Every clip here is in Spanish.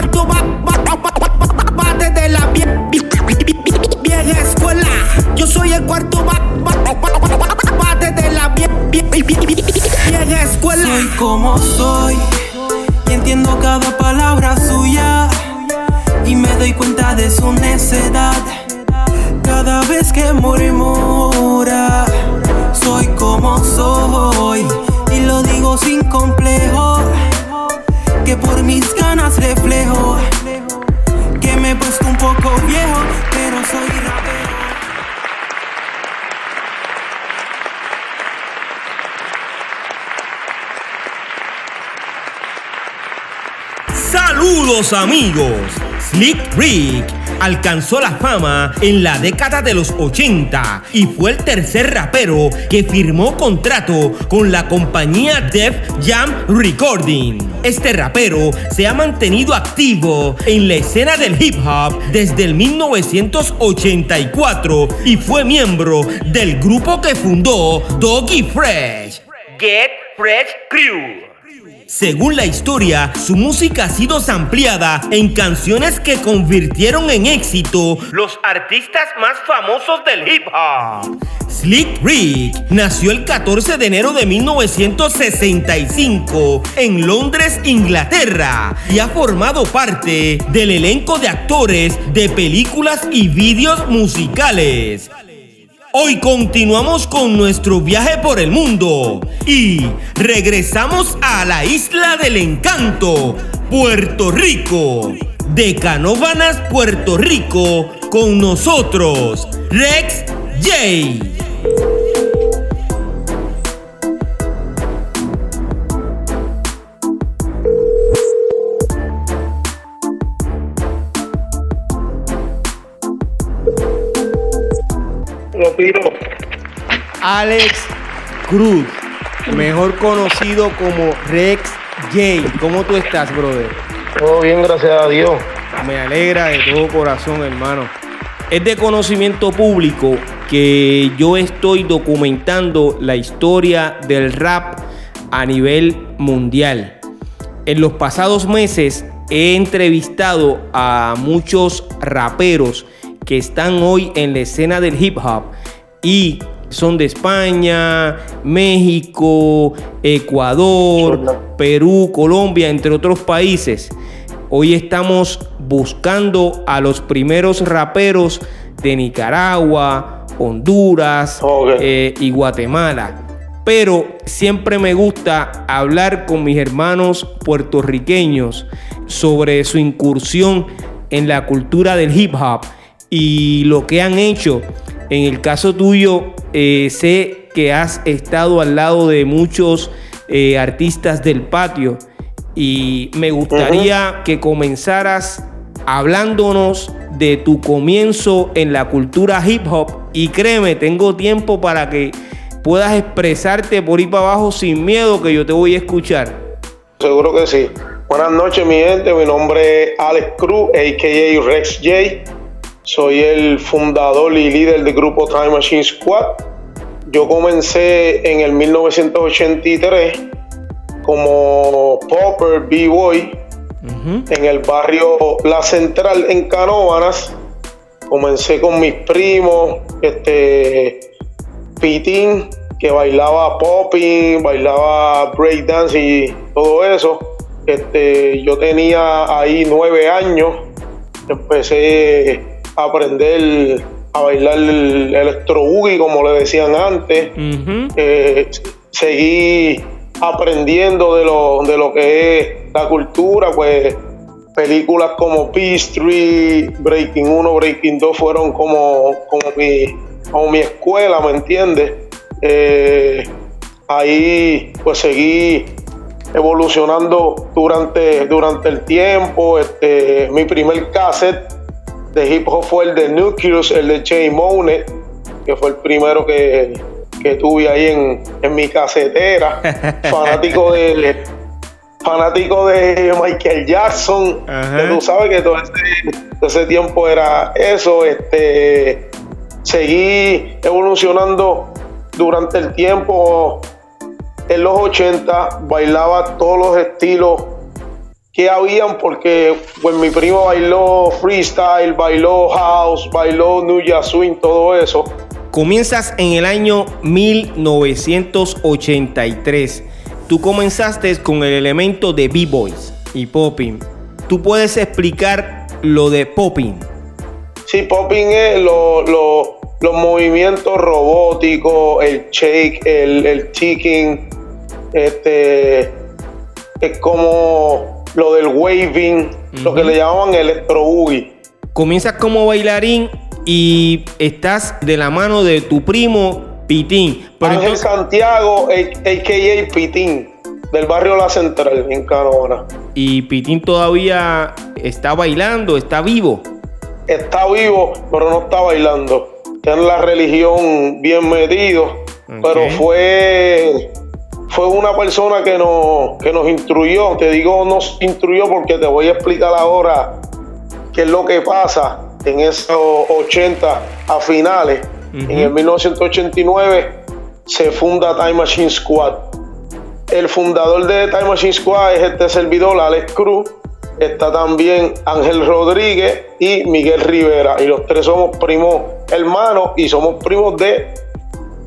cuarto bate de la. Soy como soy y entiendo cada palabra suya y me doy cuenta de su necedad cada vez que murmura. Soy como soy y lo digo sin complejo que por mis ganas reflejo. Que me he puesto un poco viejo, pero soy rapero. Saludos amigos, Slick Rick alcanzó la fama en la década de los 80 y fue el tercer rapero que firmó contrato con la compañía Def Jam Recording. Este rapero se ha mantenido activo en la escena del hip hop desde el 1984 y fue miembro del grupo que fundó Doggy Fresh, Get Fresh Crew. Según la historia, su música ha sido sampleada en canciones que convirtieron en éxito los artistas más famosos del hip hop. Slick Rick nació el 14 de enero de 1965 en Londres, Inglaterra, y ha formado parte del elenco de actores de películas y vídeos musicales. Hoy continuamos con nuestro viaje por el mundo y regresamos a la isla del encanto, Puerto Rico. De Canóvanas, Puerto Rico, con nosotros, Rex J. Alex Cruz, mejor conocido como Rex J. ¿Cómo tú estás, brother? Todo bien, gracias a Dios. Me alegra de todo corazón, hermano. Es de conocimiento público que yo estoy documentando la historia del rap a nivel mundial. En los pasados meses he entrevistado a muchos raperos que están hoy en la escena del hip hop y son de España, México, Ecuador, Perú, Colombia, entre otros países. Hoy estamos buscando a los primeros raperos de Nicaragua, Honduras eh, y Guatemala. Pero siempre me gusta hablar con mis hermanos puertorriqueños sobre su incursión en la cultura del hip hop y lo que han hecho en el caso tuyo, eh, sé que has estado al lado de muchos eh, artistas del patio y me gustaría que comenzaras hablándonos de tu comienzo en la cultura hip hop y créeme, tengo tiempo para que puedas expresarte por ir para abajo sin miedo que yo te voy a escuchar. Seguro que sí. Buenas noches mi gente, mi nombre es Alex Cruz, a.k.a. Rex J. Soy el fundador y líder del grupo Time Machine Squad. Yo comencé en el 1983 como popper b-boy en el barrio La Central en Canóvanas. Comencé con mis primos, este Pitín, que bailaba popping, bailaba breakdance y todo eso. Este, yo tenía ahí nueve años. Empecé aprender a bailar el electro boogie, como le decían antes. Eh, seguí aprendiendo de lo, de lo que es la cultura, pues películas como P-Street, Breaking 1, Breaking 2 fueron como, como, mi, como mi escuela, ¿me entiendes? Eh, ahí pues seguí evolucionando durante, durante el tiempo. Este, mi primer cassette de hip hop fue el de Nucleus, el de Jay Monet, que fue el primero que, tuve ahí en, mi casetera. fanático de fanático de Michael Jackson. Que tú sabes que todo ese, tiempo era eso. Este, seguí evolucionando durante el tiempo. En los 80 bailaba todos los estilos que habían porque pues mi primo bailó freestyle, bailó house, bailó New Jazz Swing, todo eso. Comienzas en el año 1983. Tú comenzaste con el elemento de B-Boys y popping. ¿Tú puedes explicar lo de popping? Sí, popping es los movimientos robóticos, el shake, el, el ticking, este, es como lo del waving, lo que le llamaban electro boogie. Comienzas como bailarín y estás de la mano de tu primo Pitín. Ángel Santiago, a.k.a. Pitín, del barrio La Central, en Canona. ¿Y Pitín todavía está bailando, está vivo? Está vivo, pero no está bailando. Tiene la religión bien metido, pero fue fue una persona que nos, que nos instruyó. Te digo, nos instruyó porque te voy a explicar ahora qué es lo que pasa en esos 80 a finales. En el 1989 se funda Time Machine Squad. El fundador de Time Machine Squad es este servidor, Alex Cruz. Está también Ángel Rodríguez y Miguel Rivera. Y los tres somos primos hermanos y somos primos de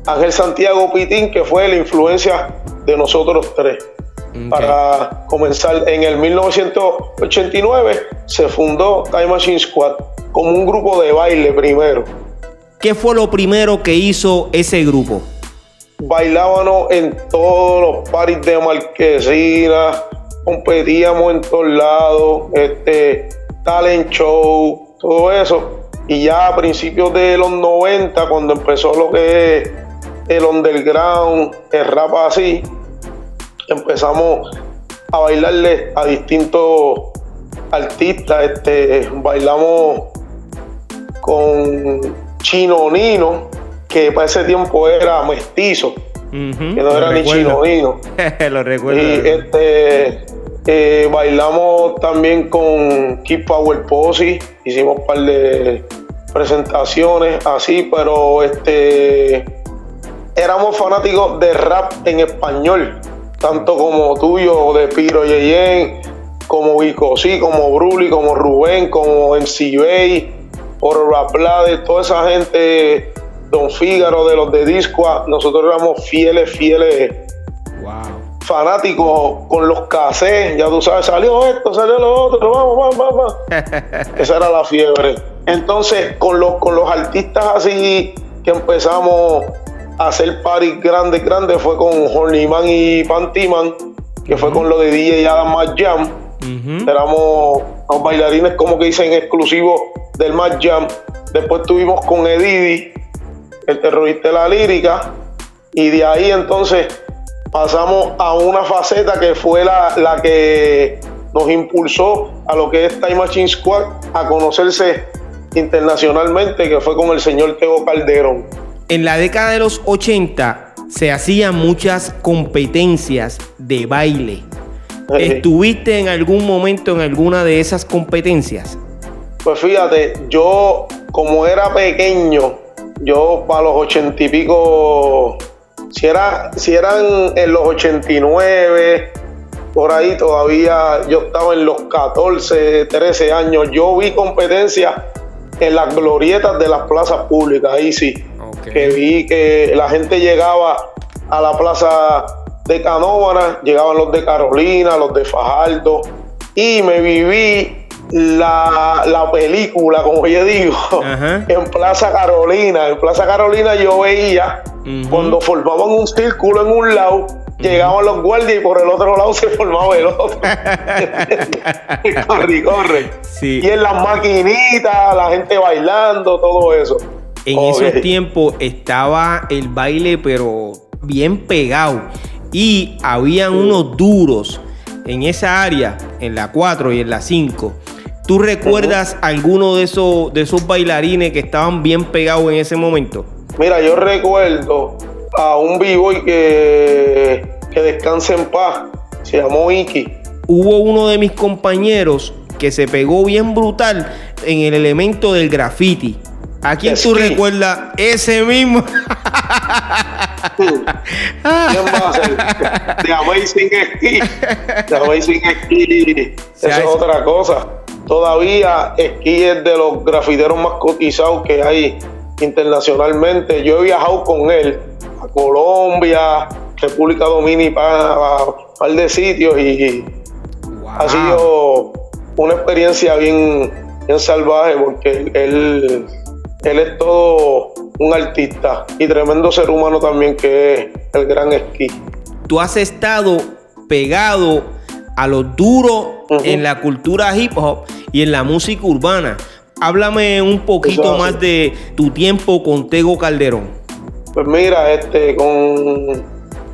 Ángel Santiago Pitín, que fue la influencia de nosotros tres. Para comenzar, en el 1989 se fundó Time Machine Squad como un grupo de baile primero. ¿Qué fue lo primero que hizo ese grupo? Bailábamos en todos los paris de marquesina, competíamos en todos lados, este, talent show, todo eso. Y ya a principios de los 90, cuando empezó lo que es el underground, el rap así, empezamos a bailarle a distintos artistas. Este, bailamos con Chino Nino, que para ese tiempo era mestizo, que no era ni Chino Nino. lo recuerdo. Y este, eh, bailamos también con Keep Power Posse, hicimos un par de presentaciones así, pero este éramos fanáticos de rap en español, tanto como tuyo, de Piro Yeyen, como Vico, sí, como Bruli, como Rubén, como MC Bay, por de toda esa gente, Don Fígaro, de los de Disco, nosotros éramos fieles, fieles. Fanáticos con los casés, ya tú sabes, salió esto, salió lo otro, vamos, vamos, vamos. Esa era la fiebre. Entonces, con los, con los artistas así que empezamos hacer party grande, grande fue con Hornyman y Pantyman, que fue con lo de DJ Adam Mad Jam. Éramos los bailarines, como que dicen, exclusivos del Mad Jam. Después tuvimos con Edidi, el terrorista de la lírica, y de ahí entonces pasamos a una faceta que fue la, la que nos impulsó a lo que es Time Machine Squad a conocerse internacionalmente, que fue con el señor Teo Calderón en la década de los 80 se hacían muchas competencias de baile. ¿Estuviste en algún momento en alguna de esas competencias? Pues fíjate, yo como era pequeño, yo para los ochenta y pico, si, era, si eran en los 89, por ahí todavía yo estaba en los 14, 13 años, yo vi competencias en las glorietas de las plazas públicas, ahí sí que vi que la gente llegaba a la plaza de Canóvana, llegaban los de Carolina, los de Fajardo, y me viví la, película, como yo digo, en Plaza Carolina. En Plaza Carolina yo veía cuando formaban un círculo en un lado, llegaban los guardias y por el otro lado se formaba el otro. corre, corre. Y en las maquinitas, la gente bailando, todo eso. En esos tiempos estaba el baile, pero bien pegado. Y habían unos duros en esa área, en la 4 y en la 5. ¿Tú recuerdas alguno de esos, de esos bailarines que estaban bien pegados en ese momento? Mira, yo recuerdo a un b-boy que, que descansa en paz, se llamó Iki. Hubo uno de mis compañeros que se pegó bien brutal en el elemento del graffiti. ¿A quién tú recuerdas ese mismo? ¿Quién va a ser? The Amazing Ski. The Amazing Ski. Eso es otra cosa. Todavía Ski es de los grafiteros más cotizados que hay internacionalmente. Yo he viajado con él a Colombia, República Dominicana, a un par de sitios y ha sido una experiencia bien, bien salvaje porque él, él es todo un artista y tremendo ser humano también que es el gran esquí. Tú has estado pegado a lo duro en la cultura hip hop y en la música urbana. Háblame un poquito más de tu tiempo con Tego Calderón. Pues mira, este, con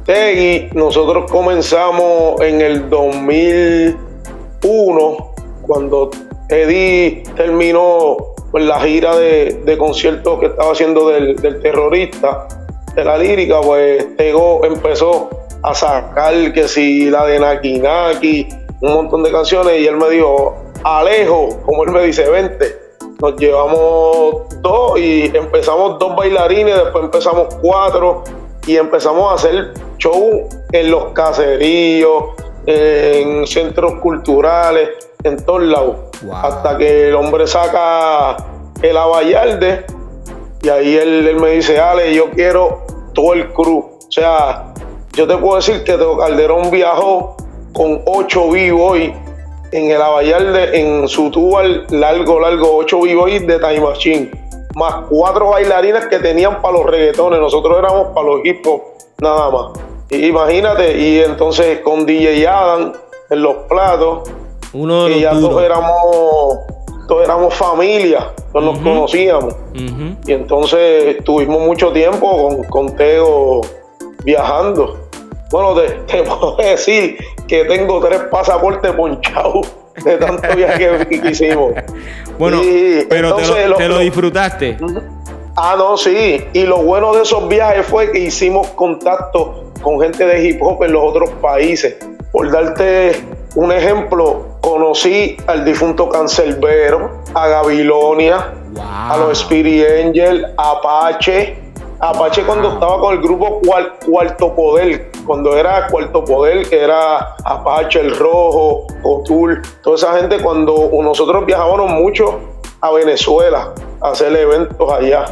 Tegui nosotros comenzamos en el 2001, cuando Eddie terminó pues, la gira de, conciertos que estaba haciendo del, terrorista, de la lírica, pues Tego empezó a sacar que si la de Naki Naki, un montón de canciones, y él me dijo, Alejo, como él me dice, vente. Nos llevamos dos y empezamos dos bailarines, después empezamos cuatro y empezamos a hacer show en los caseríos, en centros culturales, en todos lados. Hasta que el hombre saca el Avallarde y ahí él, me dice, Ale, yo quiero todo el crew. O sea, yo te puedo decir que Teo Calderón viajó con ocho vivos en el Avallarde, en su tubo largo, largo, ocho vivos de Time Machine, más cuatro bailarines que tenían para los reggaetones. Nosotros éramos para los hip hop, nada más. Imagínate, y entonces con DJ Adam en los platos, uno y ya todos éramos, todos éramos familia, todos nos conocíamos. Y entonces tuvimos mucho tiempo con, con Teo viajando. Bueno, te, puedo decir que tengo tres pasaportes ponchados de tanto viaje que, hicimos. Bueno, pero te, lo, disfrutaste. Ah, no, sí. Y lo bueno de esos viajes fue que hicimos contacto con gente de hip hop en los otros países. Por darte un ejemplo, conocí al difunto Cancelbero, a Gabilonia, a los Spirit Angel, a Apache. Apache cuando estaba con el grupo Cuarto Poder, cuando era Cuarto Poder, que era Apache, El Rojo, Cotul, toda esa gente, cuando nosotros viajábamos mucho a Venezuela a hacer eventos allá.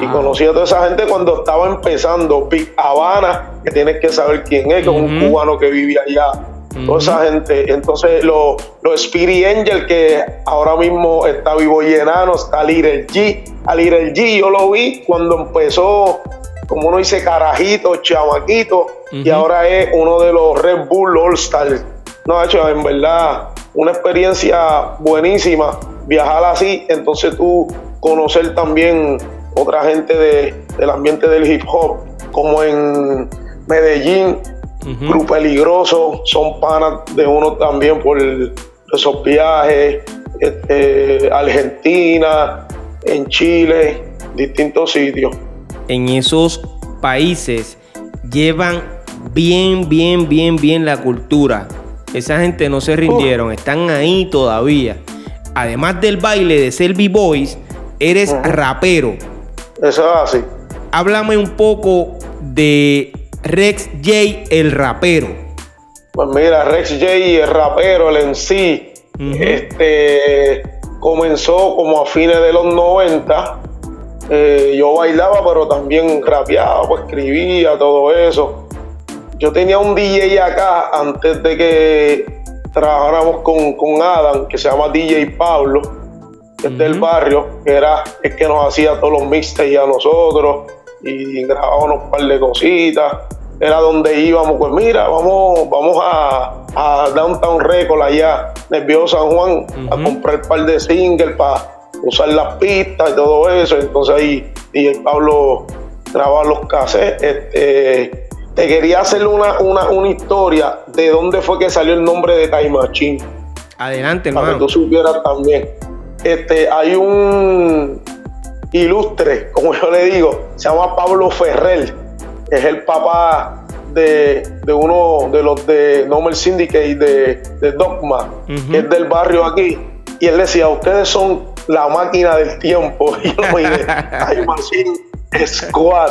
Y conocí a toda esa gente cuando estaba empezando. Big Habana, que tienes que saber quién es, que es un cubano que vivía allá toda esa gente. Entonces, los lo Spirit Angel, que ahora mismo está vivo y enano, está Little G. A Little G yo lo vi cuando empezó, como uno dice, carajito, chamaquito, y ahora es uno de los Red Bull All Stars. No, hecho, en verdad, una experiencia buenísima viajar así, entonces tú conocer también otra gente de, del ambiente del hip hop, como en Medellín, Grupo Peligroso, son panas de uno también por esos viajes, este, Argentina, en Chile, distintos sitios. En esos países llevan bien, bien, bien, bien la cultura. Esa gente no se rindieron, están ahí todavía. Además del baile de ser B-Boys, eres rapero. Eso es así. Háblame un poco de Rex J, el rapero? Pues mira, Rex J, el rapero, el en sí, este, comenzó como a fines de los 90. Eh, yo bailaba, pero también rapeaba, pues escribía, todo eso. Yo tenía un DJ acá antes de que trabajáramos con, con Adam, que se llama DJ Pablo, que es del barrio, que era el que nos hacía todos los mixtapes a nosotros y grabábamos un par de cositas era donde íbamos, pues mira, vamos, vamos a, a Downtown Record allá, Nervioso San Juan, a comprar un par de singles para usar las pistas y todo eso. Entonces ahí y el Pablo grababa los cassettes. Este, te quería hacer una, una, una, historia de dónde fue que salió el nombre de Time Machine. Adelante, Para que tú supieras también. Este, hay un ilustre, como yo le digo, se llama Pablo Ferrer es el papá de, uno de los de Normal Syndicate de, de Dogma, que es del barrio aquí. Y él decía, ustedes son la máquina del tiempo. Y yo me Time Machine Squad.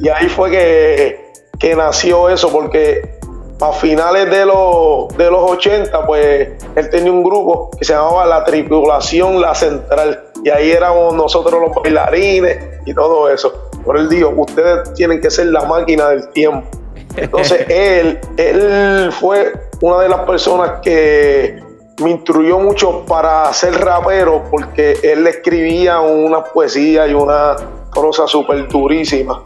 y ahí fue que, que nació eso, porque a finales de los, de los 80, pues él tenía un grupo que se llamaba La Tripulación La Central. Y ahí éramos nosotros los bailarines y todo eso. Por él dijo, ustedes tienen que ser la máquina del tiempo. Entonces él, él fue una de las personas que me instruyó mucho para ser rapero porque él escribía una poesía y una prosa súper durísima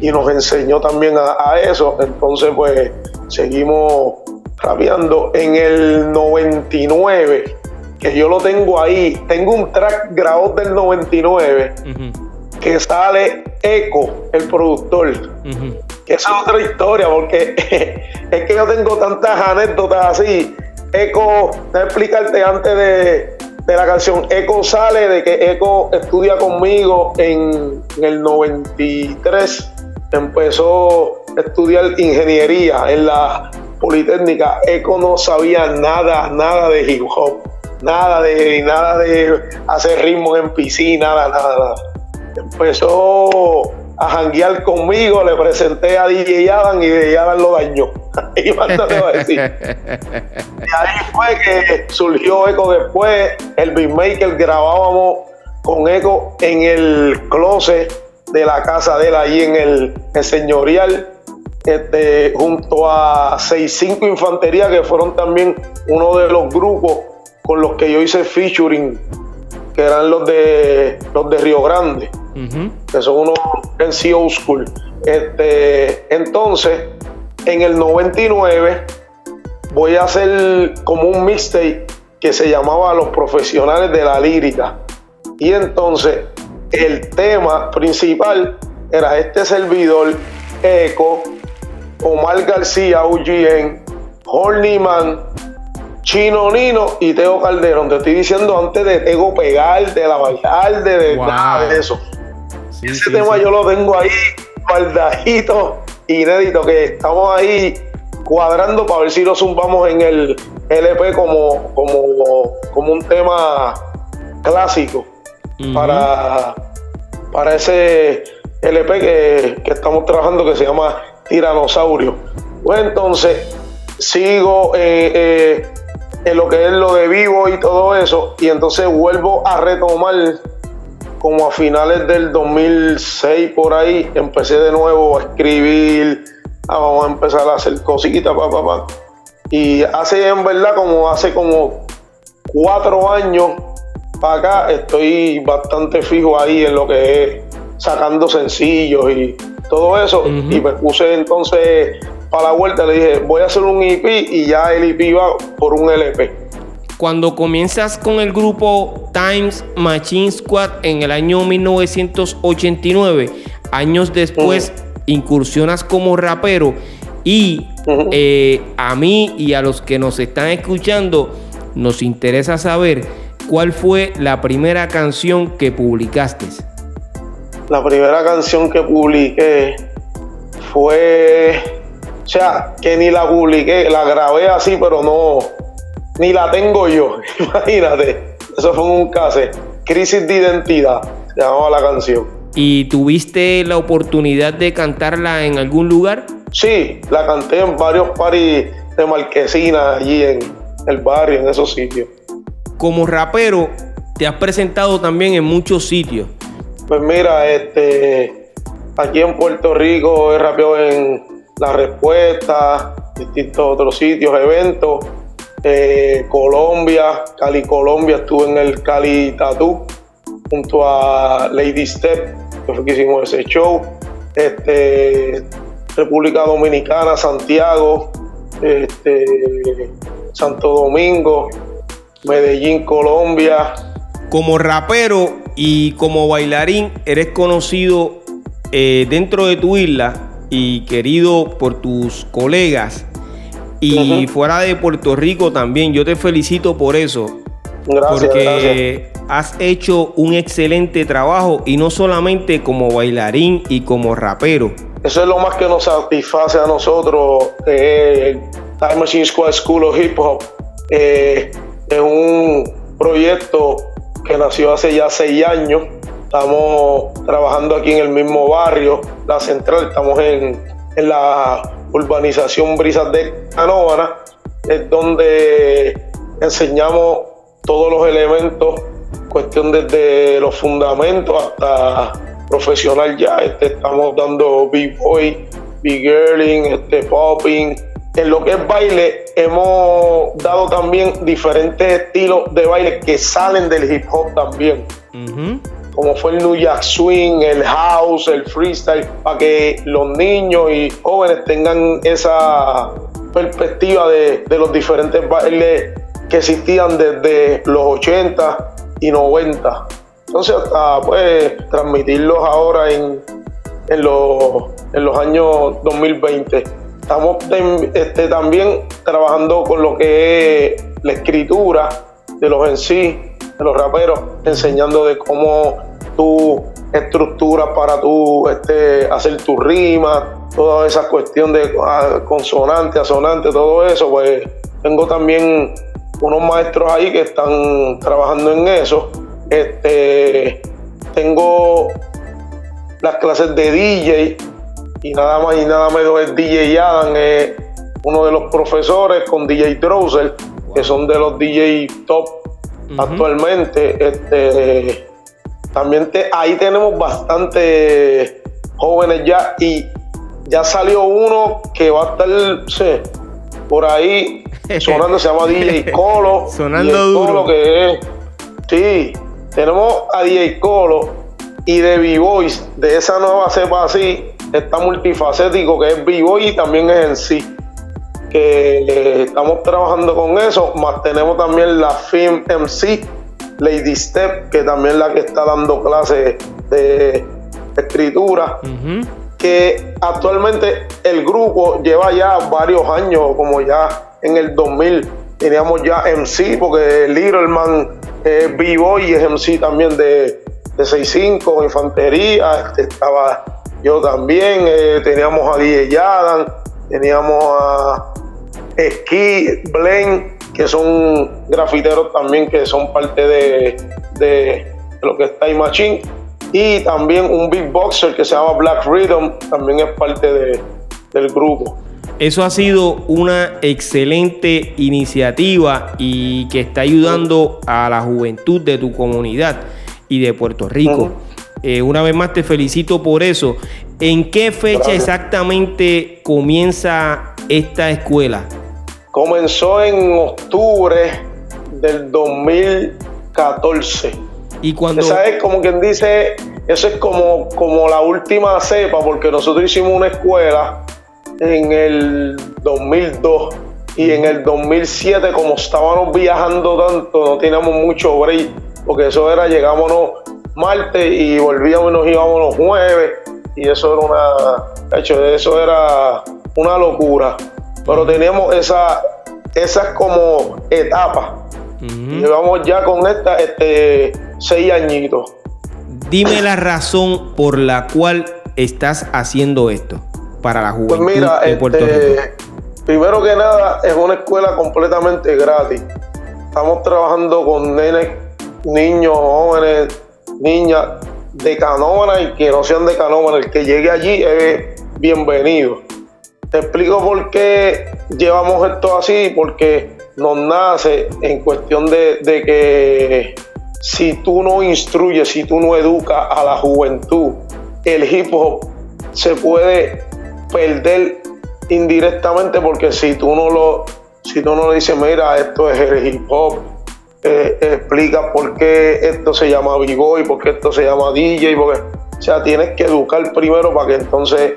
y nos enseñó también a, eso. Entonces, pues seguimos rapeando. En el 99, que yo lo tengo ahí, tengo un track grabado del 99 que sale Eco, el productor. Que esa es otra historia, porque es que yo tengo tantas anécdotas así. Eco, te explicarte antes de, de la canción. Eco sale de que Eco estudia conmigo en, en el 93 empezó a estudiar ingeniería en la Politécnica. Eco no sabía nada, nada de hip hop, nada de, nada de hacer ritmos en piscina, nada, nada. Empezó a janguear conmigo, le presenté a DJ Adam y DJ Adam lo dañó. y a decir. y ahí fue que surgió Eco después, el beatmaker grabábamos con Eco en el closet de la casa de él ahí en el, señorial, este, junto a 65 Infantería, que fueron también uno de los grupos con los que yo hice featuring, que eran los de los de Río Grande, que son unos en Old School. Este, entonces, en el 99 voy a hacer como un mixtape que se llamaba Los Profesionales de la Lírica. Y entonces el tema principal era este servidor, Eco, Omar García, UGN, Horniman, Chino Nino y Teo Calderón. Te estoy diciendo antes de Tego pegar, de la bailar, de, nada de eso. Ese tema yo lo tengo ahí guardadito, inédito, que estamos ahí cuadrando para ver si lo zumbamos en el LP como, como, como un tema clásico para, para ese LP que, estamos trabajando que se llama Tiranosaurio. Pues entonces sigo eh, eh, en lo que es lo de vivo y todo eso, y entonces vuelvo a retomar como a finales del 2006 por ahí, empecé de nuevo a escribir, vamos a empezar a hacer cositas, pa, pa, pa. Y hace en verdad como hace como cuatro años para acá estoy bastante fijo ahí en lo que es sacando sencillos y todo eso. Y me puse entonces para la vuelta, le dije, voy a hacer un EP y ya el EP va por un LP. Cuando comienzas con el grupo Times Machine Squad en el año 1989, años después incursionas como rapero y eh, a mí y a los que nos están escuchando nos interesa saber ¿cuál fue la primera canción que publicaste? La primera canción que publiqué fue, o sea, que ni la publiqué, la grabé así, pero no, ni la tengo yo, imagínate. Eso fue un cassette, Crisis de Identidad, se llamaba la canción. ¿Y tuviste la oportunidad de cantarla en algún lugar? Sí, la canté en varios paris de Marquesina, allí en el barrio, en esos sitios como rapero te has presentado también en muchos sitios. Pues mira, este, aquí en Puerto Rico he rapeado en La Respuesta, distintos otros sitios, eventos. Eh, Colombia, Cali, Colombia, estuve en el Cali Tattoo junto a Lady Step, que fue que hicimos ese show. Este, República Dominicana, Santiago, este, Santo Domingo, Medellín, Colombia. Como rapero y como bailarín, eres conocido eh, dentro de tu isla y querido por tus colegas. Y fuera de Puerto Rico también. Yo te felicito por eso. Gracias. Porque has hecho un excelente trabajo y no solamente como bailarín y como rapero. Eso es lo más que nos satisface a nosotros, eh, Time Machine Squad School of Hip Hop. Eh, es un proyecto que nació hace ya seis años Estamos trabajando aquí en el mismo barrio, la central, estamos en, en la urbanización Brisas de Canóvana, es donde enseñamos todos los elementos, cuestión desde los fundamentos hasta profesional ya. Este, estamos dando b-boy, b-girling, este, popping. En lo que es baile, hemos dado también diferentes estilos de baile que salen del hip hop también. Como fue el New Jack Swing, el house, el freestyle, para que los niños y jóvenes tengan esa perspectiva de, de los diferentes bailes que existían desde los 80 y 90. Entonces, hasta pues transmitirlos ahora en, en, los, en los años 2020. Estamos este, también trabajando con lo que es la escritura de los en sí, de los raperos, enseñando de cómo tú estructuras para tú este, hacer tu rima, toda esa cuestión de ah, consonante, asonante, todo eso, pues tengo también unos maestros ahí que están trabajando en eso. Este, tengo las clases de DJ y nada más y nada menos es DJ Adam, es uno de los profesores con DJ Drosel, que son de los DJ top actualmente. Este, también ahí tenemos bastantes jóvenes ya y ya salió uno que va a estar por ahí sonando, se llama DJ Colo. sonando duro. Colo que es, sí, tenemos a DJ Colo y de B-Boys, de esa nueva cepa así, está multifacético que es B-Boy y también es en sí. Que eh, estamos trabajando con eso, más tenemos también la Film MC, Lady Step, que también es la que está dando clases de escritura. Que actualmente el grupo lleva ya varios años, como ya en el 2000 teníamos ya MC, porque Little Man es vivo y es MC también de, de 6'5, infantería, este, estaba yo también, eh, teníamos a DJ Yadan, teníamos a Ski, Blaine, que son grafiteros también que son parte de, de lo que está Time Machine, y también un beatboxer que se llama Black Rhythm, también es parte de, del grupo. Eso ha sido una excelente iniciativa y que está ayudando a la juventud de tu comunidad y de Puerto Rico. Eh, una vez más te felicito por eso. ¿En qué fecha exactamente comienza esta escuela? Comenzó en octubre del 2014. Y cuando... Esa es como quien dice, eso es como, como la última cepa, porque nosotros hicimos una escuela en el 2002 y en el 2007 como estábamos viajando tanto no teníamos mucho break porque eso era llegámonos martes y volvíamos y nos íbamos los jueves. Y eso era una hecho eso era una locura. Pero teníamos esa esas como etapas. Llevamos ya con esta este seis añitos. Dime la razón por la cual estás haciendo esto para la juventud pues mira, de Puerto este, Rico? Primero que nada, es una escuela completamente gratis. Estamos trabajando con nenes, niños, jóvenes, niñas de Canóvana y que no sean de Canóvana. El que llegue allí es bienvenido. Te explico por qué llevamos esto así, porque nos nace en cuestión de, de que si tú no instruyes, si tú no educas a la juventud, el hip hop se puede perder indirectamente porque si tú no lo, si tú no le dices, mira, esto es el hip hop, eh, explica por qué esto se llama B-Boy, por qué esto se llama DJ, porque, o sea, tienes que educar primero para que entonces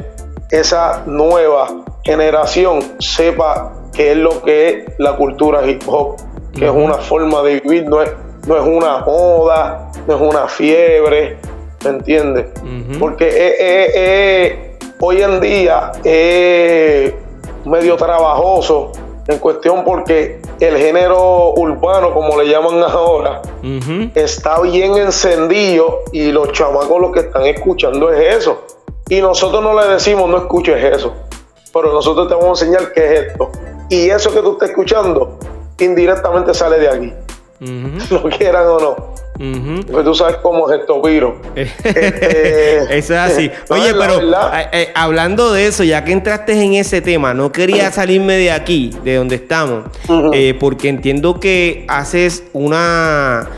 esa nueva generación sepa qué es lo que es la cultura hip hop, que es una forma de vivir, no es, no es una moda, no es una fiebre, ¿me entiendes? Porque es hoy en día es medio trabajoso en cuestión porque el género urbano, como le llaman ahora, está bien encendido y los chamacos lo que están escuchando es eso. Y nosotros no le decimos no escuches eso, pero nosotros te vamos a enseñar qué es esto. Y eso que tú estás escuchando indirectamente sale de aquí, lo quieran o no. Pues tú sabes cómo es esto, virus. Este, eso es así. Oye, pero eh, eh, hablando de eso, ya que entraste en ese tema, no quería salirme de aquí, de donde estamos, eh, porque entiendo que haces una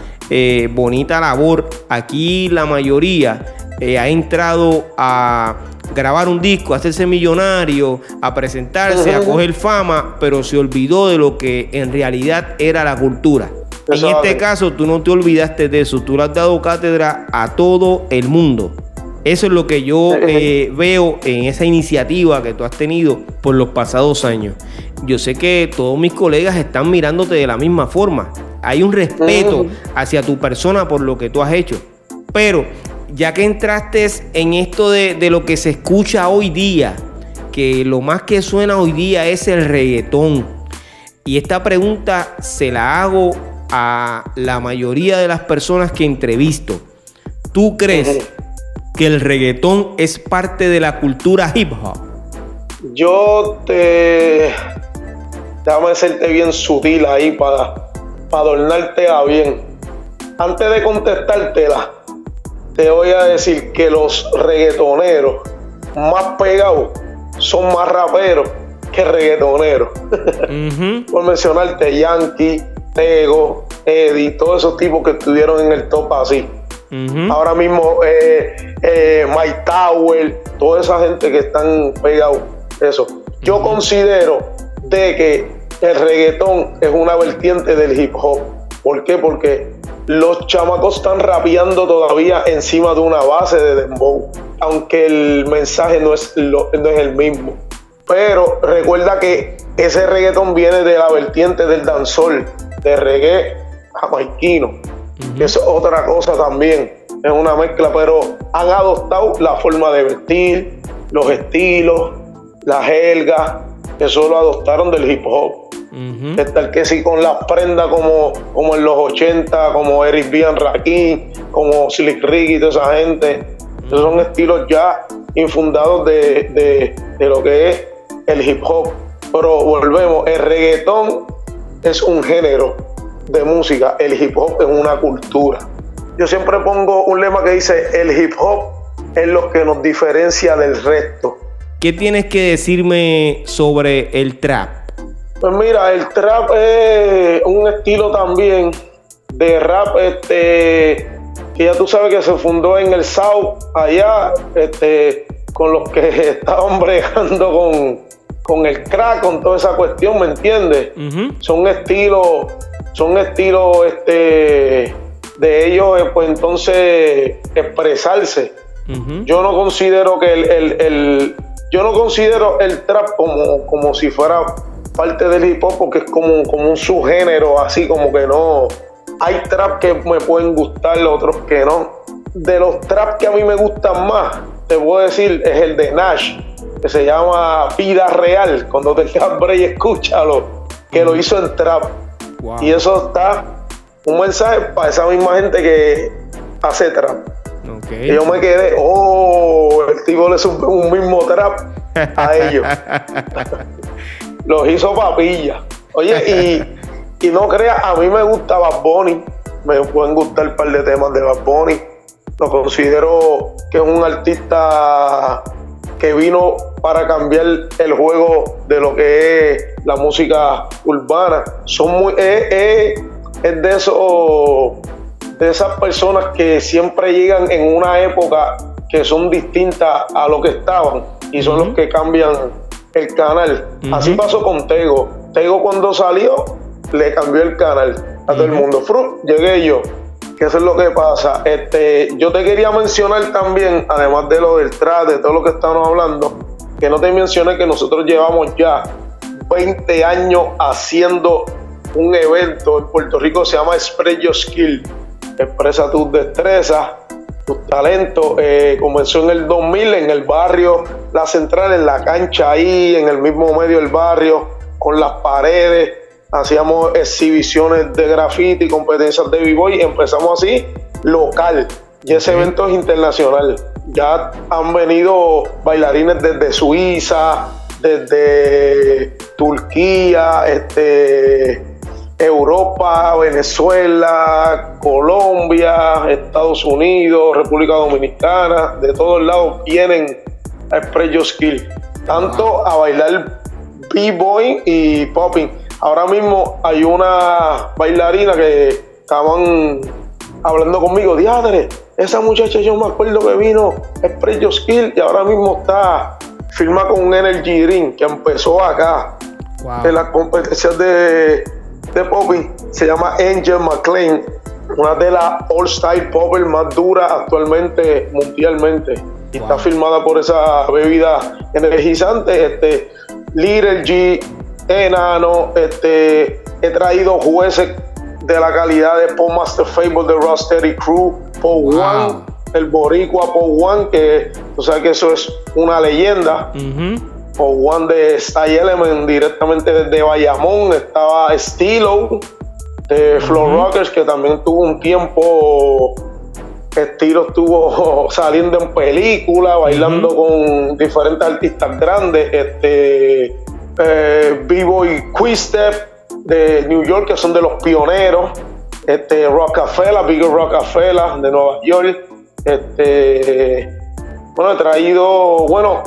bonita labor. Aquí la mayoría ha entrado a grabar un disco, a hacerse millonario, a presentarse, a coger fama, pero se olvidó de lo que en realidad era la cultura. En este caso, tú no te olvidaste de eso, tú le has dado cátedra a todo el mundo. Eso es lo que yo eh, veo en esa iniciativa que tú has tenido por los pasados años. Yo sé que todos mis colegas están mirándote de la misma forma. Hay un respeto hacia tu persona por lo que tú has hecho. Pero ya que entraste en esto de, de lo que se escucha hoy día, que lo más que suena hoy día es el reggaetón. Y esta pregunta se la hago a la mayoría de las personas que entrevisto. ¿Tú crees que el reggaetón es parte de la cultura hip hop? Yo te... Déjame serte bien sutil ahí para, para adornarte a bien. Antes de contestártela, te voy a decir que los reggaetoneros más pegados son más raperos que reggaetoneros. Por mencionarte Yankee, Tego, Eddie, todos esos tipos que estuvieron en el top así. Ahora mismo eh, eh, Mike Tower, toda esa gente que están pegados, eso. Yo considero de que el reggaetón es una vertiente del hip hop. ¿Por qué? Porque los chamacos están rapeando todavía encima de una base de dembow, aunque el mensaje no es, no es el mismo. Pero recuerda que ese reggaetón viene de la vertiente del danzol, de reggae jamaiquino, que es otra cosa también, es una mezcla, pero han adoptado la forma de vestir, los estilos, la jerga, eso lo adoptaron del hip hop. Está el que sí con las prendas como, como en los 80, como Eric B. Rakim, como Slick Rick y toda esa gente. Esos son estilos ya infundados de, de, de lo que es el hip hop. Pero volvemos, el reggaetón es un género de música, el hip hop es una cultura. Yo siempre pongo un lema que dice, el hip hop es lo que nos diferencia del resto. ¿Qué tienes que decirme sobre el trap? Pues mira, el trap es un estilo también de rap este que ya tú sabes que se fundó en el South allá este con los que estaban bregando con, con el crack, con toda esa cuestión, ¿me entiendes? Son estilos son estilos este, de ellos, eh, pues entonces expresarse. Yo no considero que el, yo no considero el trap como, como si fuera parte del hip hop porque es como, como un subgénero, así como que no. Hay trap que me pueden gustar, otros que no. De los trap que a mí me gustan más, te puedo decir, es el de Nash, que se llama Vida Real. Cuando te hambre y escúchalo, que lo hizo en trap. Y eso está un mensaje para esa misma gente que hace trap. Y yo me quedé, oh, el tipo le sube un mismo trap a ellos. Los hizo papilla. Oye, y, no creas, a mí me gusta Bad Bunny. Me pueden gustar un par de temas de Bad Bunny. Lo considero que es un artista que vino para cambiar el juego de lo que es la música urbana. Son muy, es, de esos de esas personas que siempre llegan en una época que son distintas a lo que estaban y son los que cambian el canal. Así pasó con Tego. Tego cuando salió le cambió el canal a todo el mundo. Fru, llegué yo. Que eso es lo que pasa. Este, yo te quería mencionar también, además de lo del de todo lo que estamos hablando, que no te mencioné que nosotros llevamos ya 20 años haciendo un evento en Puerto Rico, se llama Spread Your Skill. Expresa tus destrezas, tus talentos. Eh, comenzó en el 2000 en el barrio La Central, en la cancha ahí, en el mismo medio del barrio, con las paredes hacíamos exhibiciones de graffiti, competencias de b-boy, empezamos así local. Y ese evento es internacional. Ya han venido bailarines desde Suiza, desde Turquía, este, Europa, Venezuela, Colombia, Estados Unidos, República Dominicana, de todos lados vienen a Express Skill, tanto a bailar b-boy y popping. Ahora mismo hay una bailarina que estaban hablando conmigo, diadre, esa muchacha yo me acuerdo que vino Express Skill y ahora mismo está firma con un Energy Drink que empezó acá en las competencias de de popping se llama Angel McLean, una de las All Style Popper más duras actualmente mundialmente. Y está firmada por esa bebida energizante. Este, Little G, Enano, este, he traído jueces de la calidad de Paul Master Fable de Rostery Crew, Paul One, el Boricua Paul One, que tú sabes que eso es una leyenda o One de Style Element directamente desde Bayamón. Estaba Stilo de Flow Rockers, que también tuvo un tiempo. Estilo estuvo saliendo en película, bailando con diferentes artistas grandes. Este eh, B-Boy de New York, que son de los pioneros. Este Rockefeller, Big Rockefeller de Nueva York. Este, bueno, he traído, bueno,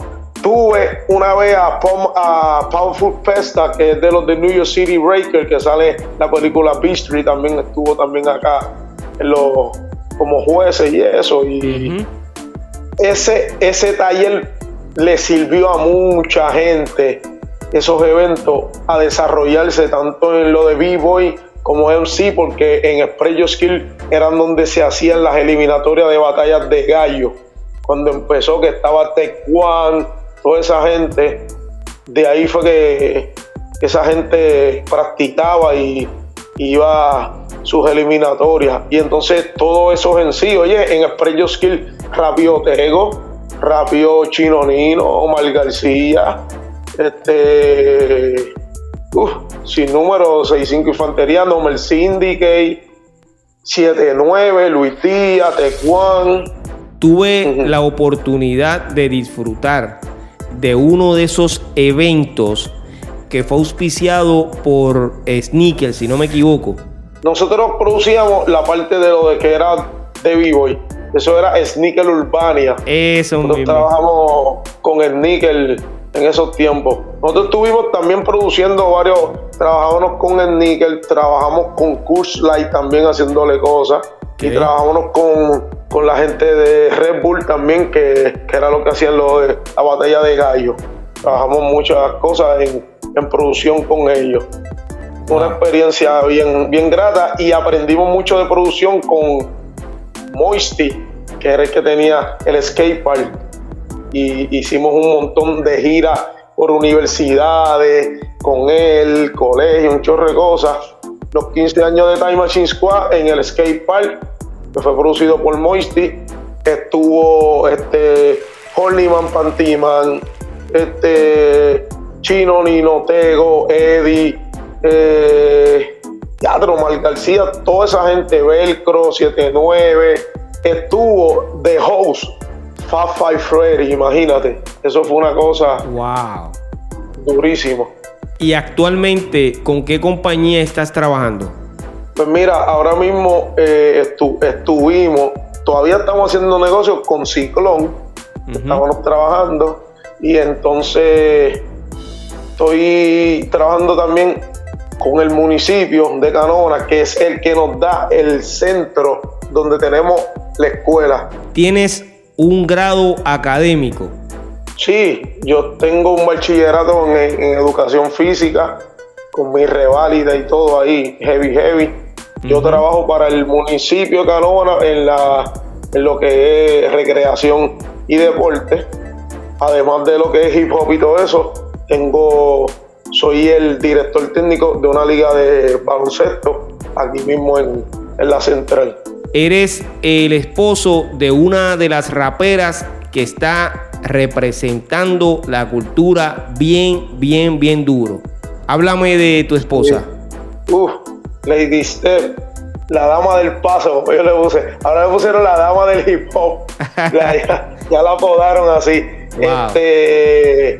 Tuve una vez a, Powerful Pesta, que es de los de New York City Breaker, que sale la película Beastry, también estuvo también acá en los, como jueces y eso. Y ese, ese taller le sirvió a mucha gente, esos eventos, a desarrollarse tanto en lo de B-Boy como MC, porque en Express Skill eran donde se hacían las eliminatorias de batallas de gallo. Cuando empezó que estaba Tecuan, toda esa gente, de ahí fue que esa gente practicaba y iba sus eliminatorias. Y entonces todo eso en sí, oye, en Express Skill, Rapio Tego, Rapio Chinonino, Omar García, este, uf, sin número, 65 Infantería, Nomel Syndicate, 79, Luis Díaz, Tecuan. Tuve la oportunidad de disfrutar de uno de esos eventos que fue auspiciado por Sneaker, si no me equivoco. Nosotros producíamos la parte de lo de que era de B-Boy. Eso era Sneaker Urbania. Eso Nosotros trabajamos con Sneaker en esos tiempos. Nosotros estuvimos también produciendo varios, trabajamos con Sneaker, trabajamos con Light también haciéndole cosas. Y trabajamos con con la gente de Red Bull también, que, era lo que hacían lo de la batalla de gallo. Trabajamos muchas cosas en, producción con ellos. Una experiencia bien, bien grata y aprendimos mucho de producción con Moisty, que era el que tenía el skate park. Hicimos un montón de giras por universidades, con él, colegio, un chorro de cosas. Los 15 años de Time Machine Squad en el skate park que fue producido por Moisty. Estuvo este Horniman Pantiman, este Chino Nino Tego, Eddie, eh, Teatro Mal García, toda esa gente, Velcro 79, estuvo The Host, Fat Five Freddy, imagínate. Eso fue una cosa wow. durísimo. ¿Y actualmente con qué compañía estás trabajando? Pues mira, ahora mismo eh, estuvimos, todavía estamos haciendo negocios con Ciclón, estamos trabajando y entonces estoy trabajando también con el municipio de Canona, que es el que nos da el centro donde tenemos la escuela. ¿Tienes un grado académico? Sí, yo tengo un bachillerato en, en educación física, con mi reválida y todo ahí, heavy, heavy yo trabajo para el municipio de Canóvana en, la, en lo que es recreación y deporte. Además de lo que es hip hop y todo eso, tengo, soy el director técnico de una liga de baloncesto aquí mismo en, en la central. Eres el esposo de una de las raperas que está representando la cultura bien, bien, bien duro. Háblame de tu esposa. Uf, Lady Step, la dama del paso, yo le puse. Ahora le pusieron la dama del hip hop. ya, la apodaron así. Este,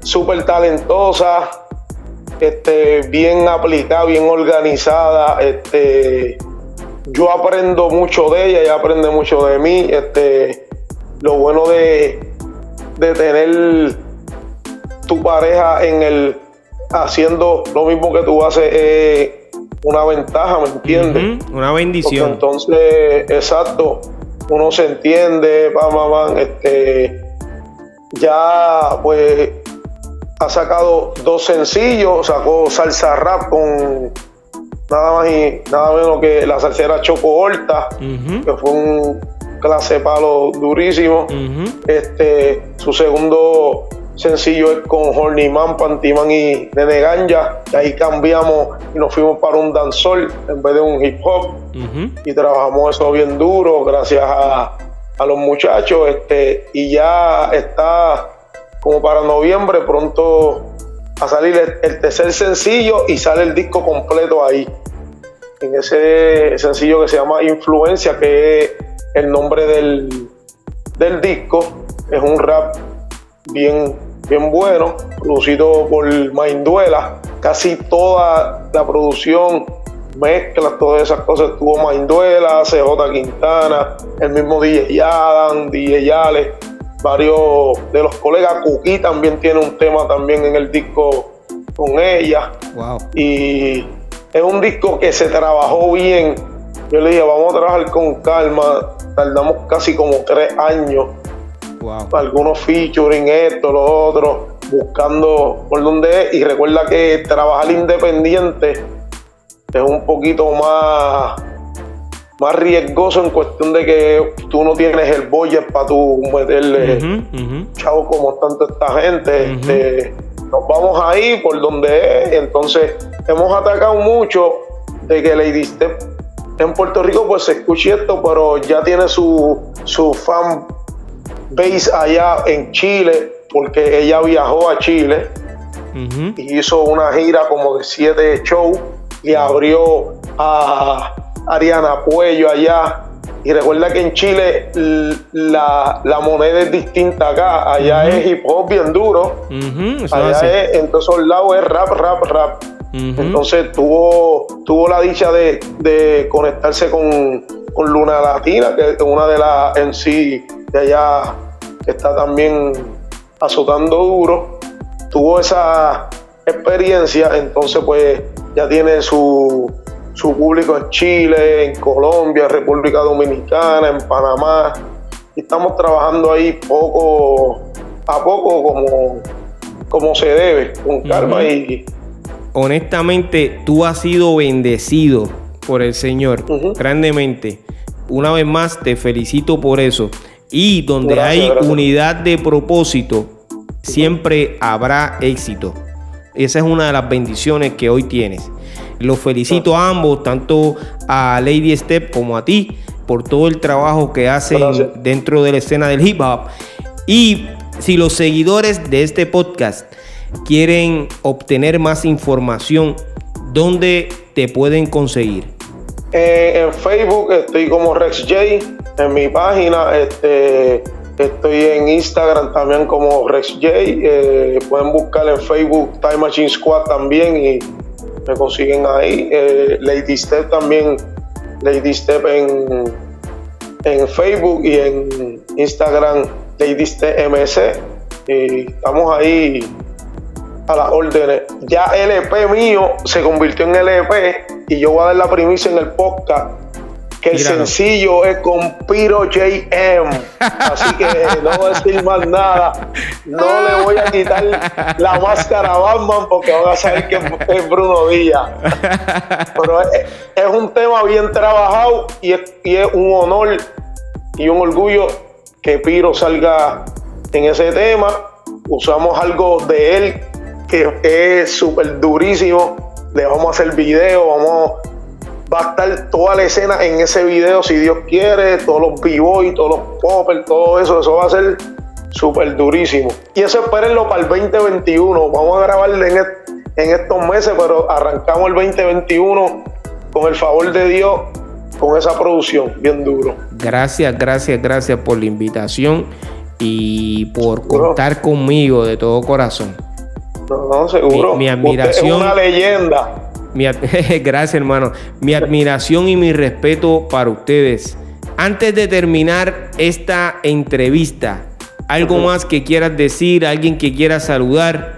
súper talentosa. este, bien aplicada, bien organizada. Este, yo aprendo mucho de ella, ella aprende mucho de mí. Este, lo bueno de, de tener tu pareja en el haciendo lo mismo que tú haces es una ventaja, ¿me entiendes? Una bendición. entonces, exacto, uno se entiende, va, este, ya pues ha sacado dos sencillos, sacó salsa rap con nada más y nada menos que la salsera Choco Horta, que fue un clase palo durísimo. Este, su segundo sencillo es con Horny Man, Pantiman y Nene Ganja. Y ahí cambiamos y nos fuimos para un dancehall en vez de un hip hop. Y trabajamos eso bien duro gracias a, a, los muchachos. Este, y ya está como para noviembre pronto a salir el, tercer sencillo y sale el disco completo ahí. En ese sencillo que se llama Influencia, que es el nombre del, del disco. Es un rap bien, bien bueno, producido por Mainduela. Casi toda la producción, mezclas, todas esas cosas, tuvo Mainduela, CJ Quintana, el mismo DJ Adam, DJ Yale, varios de los colegas. Kuki también tiene un tema también en el disco con ella. Y es un disco que se trabajó bien. Yo le dije, vamos a trabajar con calma. Tardamos casi como tres años algunos featuring, esto, lo otro, buscando por dónde es. Y recuerda que trabajar independiente es un poquito más, más riesgoso en cuestión de que tú no tienes el budget para tú meterle chavo como tanto esta gente. Este, nos vamos ahí por donde es. Entonces, hemos atacado mucho de que Lady Step en Puerto Rico pues se escuche esto, pero ya tiene su, su fan base allá en Chile, porque ella viajó a Chile y hizo una gira como de siete shows y abrió a Ariana Puello allá. Y recuerda que en Chile la, moneda es distinta acá. Allá es hip hop bien duro. allá es, en todos lados es rap, rap, rap. Entonces tuvo, tuvo la dicha de, conectarse con, con, Luna Latina, que es una de las en sí de allá que está también azotando duro, tuvo esa experiencia, entonces pues ya tiene su, su público en Chile, en Colombia, República Dominicana, en Panamá, y estamos trabajando ahí poco a poco como, como se debe, con calma y... Honestamente, tú has sido bendecido por el Señor grandemente. Una vez más, te felicito por eso. Y donde hay unidad de propósito, siempre habrá éxito. Esa es una de las bendiciones que hoy tienes. Los felicito a ambos, tanto a Lady Step como a ti, por todo el trabajo que hacen dentro de la escena del hip hop. Y si los seguidores de este podcast quieren obtener más información, ¿dónde te pueden conseguir? Eh, en Facebook estoy como Rex J en mi página. Este, estoy en Instagram también como RexJ. Eh, pueden buscar en Facebook Time Machine Squad también y me consiguen ahí. Eh, Lady Step también, Lady Step en, en Facebook y en Instagram Lady Step MC. Y estamos ahí a las órdenes. Ya LP mío se convirtió en LP y yo voy a dar la primicia en el podcast que el sencillo es con Piro JM. Así que no voy a decir más nada. No le voy a quitar la máscara a Batman porque van a saber que es Bruno Díaz. Pero es, un tema bien trabajado y es, y es un honor y un orgullo que Piro salga en ese tema. Usamos algo de él que es súper durísimo. Le vamos a hacer video, vamos va a estar toda la escena en ese video, si Dios quiere, todos los b-boys, todos los poppers, todo eso, eso va a ser súper durísimo. Y eso espérenlo para el 2021. Vamos a grabarle en, en estos meses, pero arrancamos el 2021 con el favor de Dios, con esa producción, bien duro. Gracias, gracias, gracias por la invitación y por contar conmigo de todo corazón. No, seguro. Mi, admiración. es una leyenda. gracias, hermano. Mi admiración y mi respeto para ustedes. Antes de terminar esta entrevista, ¿algo más que quieras decir? ¿Alguien que quiera saludar?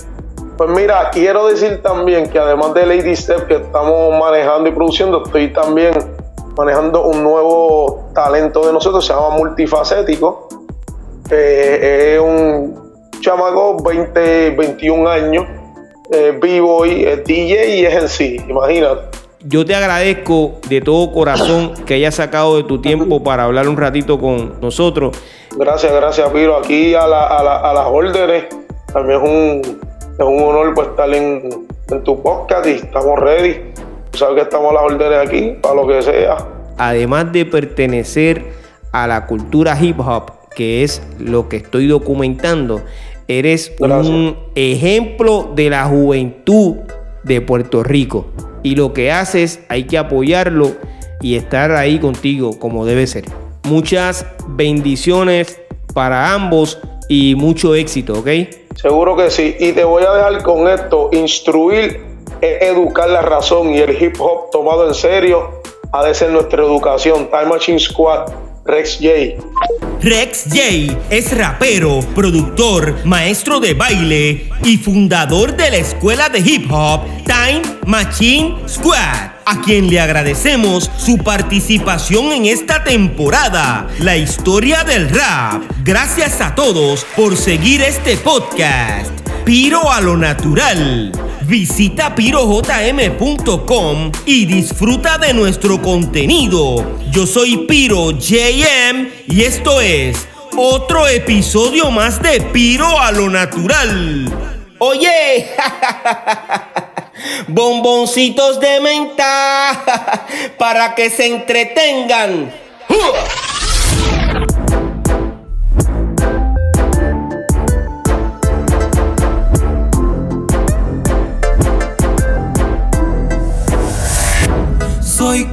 Pues mira, quiero decir también que además de Lady Step que estamos manejando y produciendo, estoy también manejando un nuevo talento de nosotros, se llama Multifacético. es un chamaco, 20, 21 años, vivo y es DJ y es en sí, imagínate. Yo te agradezco de todo corazón que hayas sacado de tu tiempo para hablar un ratito con nosotros. Gracias, gracias, Piro. Aquí a, las órdenes, también es un, es un honor pues, estar en, tu podcast y estamos ready. Tú sabes que estamos a las órdenes aquí para lo que sea. Además de pertenecer a la cultura hip hop, que es lo que estoy documentando, eres un ejemplo de la juventud de Puerto Rico. Y lo que haces hay que apoyarlo y estar ahí contigo como debe ser. Muchas bendiciones para ambos y mucho éxito, ¿ok? Seguro que sí. Y te voy a dejar con esto. Instruir es educar la razón y el hip hop tomado en serio ha de ser nuestra educación. Time Machine Squad, Rex J. Rex J es rapero, productor, maestro de baile y fundador de la escuela de hip hop Time Machine Squad, a quien le agradecemos su participación en esta temporada, la historia del rap. Gracias a todos por seguir este podcast. Piro a lo natural. Visita pirojm.com y disfruta de nuestro contenido. Yo soy Piro JM y esto es otro episodio más de Piro a lo natural. Oye, bomboncitos de menta para que se entretengan.